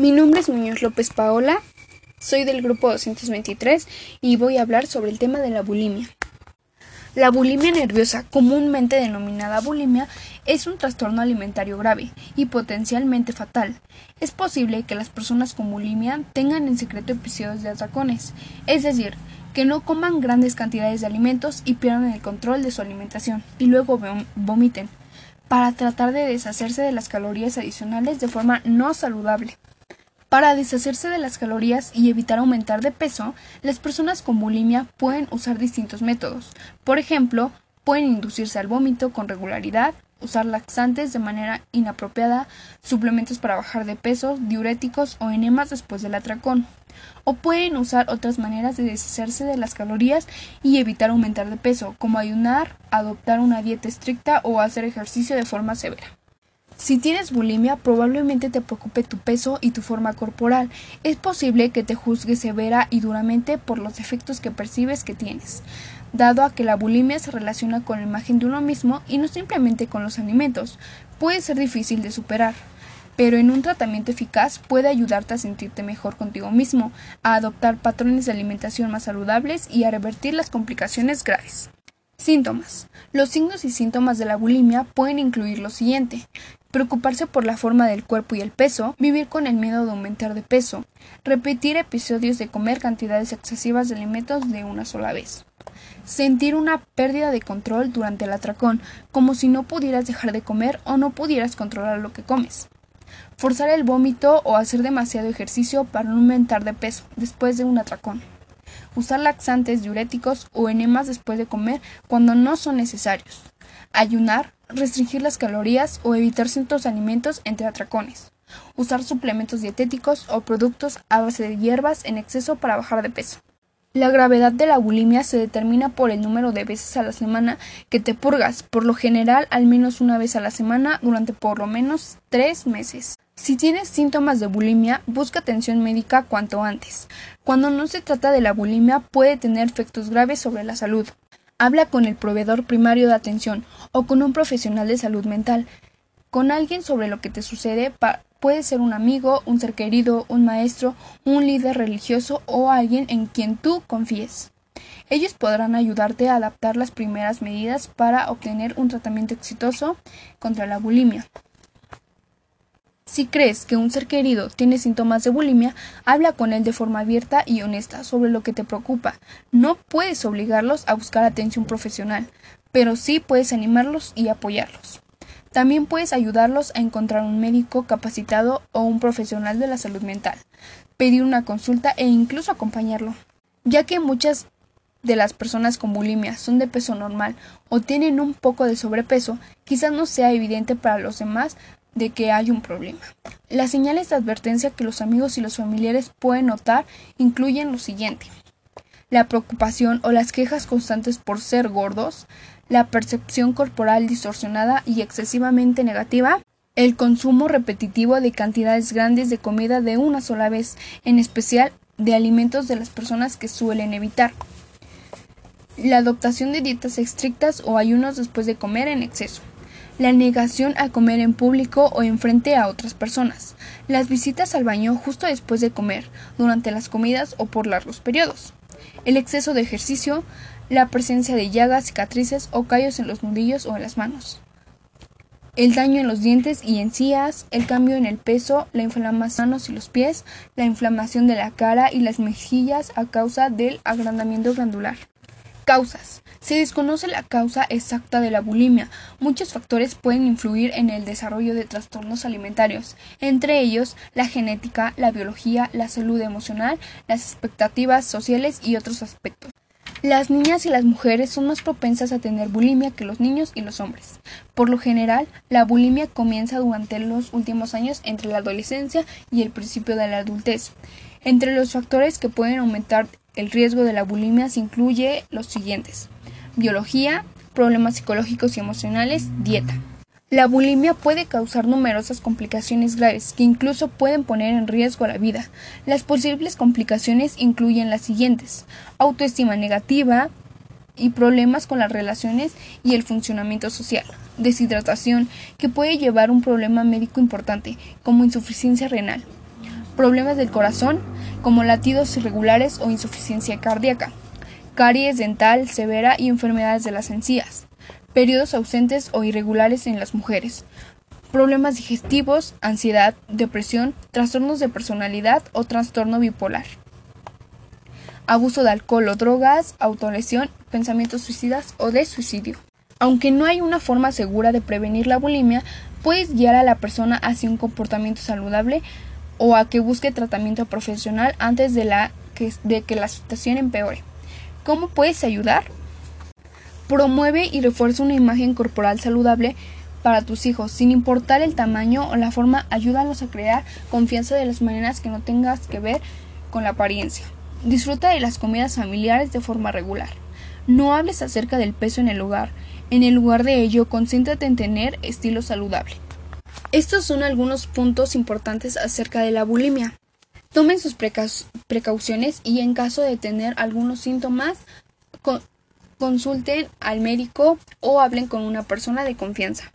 Mi nombre es Muñoz López Paola, soy del grupo 223 y voy a hablar sobre el tema de la bulimia. La bulimia nerviosa, comúnmente denominada bulimia, es un trastorno alimentario grave y potencialmente fatal. Es posible que las personas con bulimia tengan en secreto episodios de atracones, es decir, que no coman grandes cantidades de alimentos y pierdan el control de su alimentación y luego vomiten, para tratar de deshacerse de las calorías adicionales de forma no saludable. Para deshacerse de las calorías y evitar aumentar de peso, las personas con bulimia pueden usar distintos métodos. Por ejemplo, pueden inducirse al vómito con regularidad, usar laxantes de manera inapropiada, suplementos para bajar de peso, diuréticos o enemas después del atracón. O pueden usar otras maneras de deshacerse de las calorías y evitar aumentar de peso, como ayunar, adoptar una dieta estricta o hacer ejercicio de forma severa. Si tienes bulimia, probablemente te preocupe tu peso y tu forma corporal. Es posible que te juzgues severa y duramente por los efectos que percibes que tienes, dado a que la bulimia se relaciona con la imagen de uno mismo y no simplemente con los alimentos. Puede ser difícil de superar pero en un tratamiento eficaz puede ayudarte a sentirte mejor contigo mismo, a adoptar patrones de alimentación más saludables y a revertir las complicaciones graves. Síntomas. Los signos y síntomas de la bulimia pueden incluir lo siguiente preocuparse por la forma del cuerpo y el peso, vivir con el miedo de aumentar de peso, repetir episodios de comer cantidades excesivas de alimentos de una sola vez. Sentir una pérdida de control durante el atracón, como si no pudieras dejar de comer o no pudieras controlar lo que comes. Forzar el vómito o hacer demasiado ejercicio para no aumentar de peso después de un atracón. Usar laxantes, diuréticos o enemas después de comer cuando no son necesarios. Ayunar, restringir las calorías o evitar ciertos alimentos entre atracones, usar suplementos dietéticos o productos a base de hierbas en exceso para bajar de peso. La gravedad de la bulimia se determina por el número de veces a la semana que te purgas, por lo general al menos una vez a la semana durante por lo menos tres meses. Si tienes síntomas de bulimia, busca atención médica cuanto antes. Cuando no se trata de la bulimia puede tener efectos graves sobre la salud. Habla con el proveedor primario de atención o con un profesional de salud mental, con alguien sobre lo que te sucede. Puede ser un amigo, un ser querido, un maestro, un líder religioso o alguien en quien tú confíes. Ellos podrán ayudarte a adaptar las primeras medidas para obtener un tratamiento exitoso contra la bulimia. Si crees que un ser querido tiene síntomas de bulimia, habla con él de forma abierta y honesta sobre lo que te preocupa. No puedes obligarlos a buscar atención profesional, pero sí puedes animarlos y apoyarlos. También puedes ayudarlos a encontrar un médico capacitado o un profesional de la salud mental, pedir una consulta e incluso acompañarlo, ya que muchas de las personas con bulimia son de peso normal o tienen un poco de sobrepeso, quizás no sea evidente para los demás, de que hay un problema. Las señales de advertencia que los amigos y los familiares pueden notar incluyen lo siguiente. La preocupación o las quejas constantes por ser gordos, la percepción corporal distorsionada y excesivamente negativa, el consumo repetitivo de cantidades grandes de comida de una sola vez, en especial de alimentos de las personas que suelen evitar, la adoptación de dietas estrictas o ayunos después de comer en exceso, la negación a comer en público o en frente a otras personas, las visitas al baño justo después de comer, durante las comidas o por largos periodos, el exceso de ejercicio, la presencia de llagas, cicatrices o callos en los nudillos o en las manos, el daño en los dientes y encías, el cambio en el peso, la inflamación y los pies, la inflamación de la cara y las mejillas a causa del agrandamiento glandular. Causas. Se desconoce la causa exacta de la bulimia. Muchos factores pueden influir en el desarrollo de trastornos alimentarios, entre ellos la genética, la biología, la salud emocional, las expectativas sociales y otros aspectos. Las niñas y las mujeres son más propensas a tener bulimia que los niños y los hombres. Por lo general, la bulimia comienza durante los últimos años entre la adolescencia y el principio de la adultez. Entre los factores que pueden aumentar el riesgo de la bulimia se incluye los siguientes biología, problemas psicológicos y emocionales, dieta. La bulimia puede causar numerosas complicaciones graves que incluso pueden poner en riesgo la vida. Las posibles complicaciones incluyen las siguientes: autoestima negativa y problemas con las relaciones y el funcionamiento social, deshidratación que puede llevar a un problema médico importante como insuficiencia renal, problemas del corazón, como latidos irregulares o insuficiencia cardíaca, caries dental severa y enfermedades de las encías, periodos ausentes o irregulares en las mujeres, problemas digestivos, ansiedad, depresión, trastornos de personalidad o trastorno bipolar, abuso de alcohol o drogas, autolesión, pensamientos suicidas o de suicidio. Aunque no hay una forma segura de prevenir la bulimia, puedes guiar a la persona hacia un comportamiento saludable o a que busque tratamiento profesional antes de, la que, de que la situación empeore. ¿Cómo puedes ayudar? Promueve y refuerza una imagen corporal saludable para tus hijos, sin importar el tamaño o la forma, ayúdalos a crear confianza de las maneras que no tengas que ver con la apariencia. Disfruta de las comidas familiares de forma regular. No hables acerca del peso en el hogar. En el lugar de ello, concéntrate en tener estilo saludable. Estos son algunos puntos importantes acerca de la bulimia. Tomen sus precauciones y en caso de tener algunos síntomas, consulten al médico o hablen con una persona de confianza.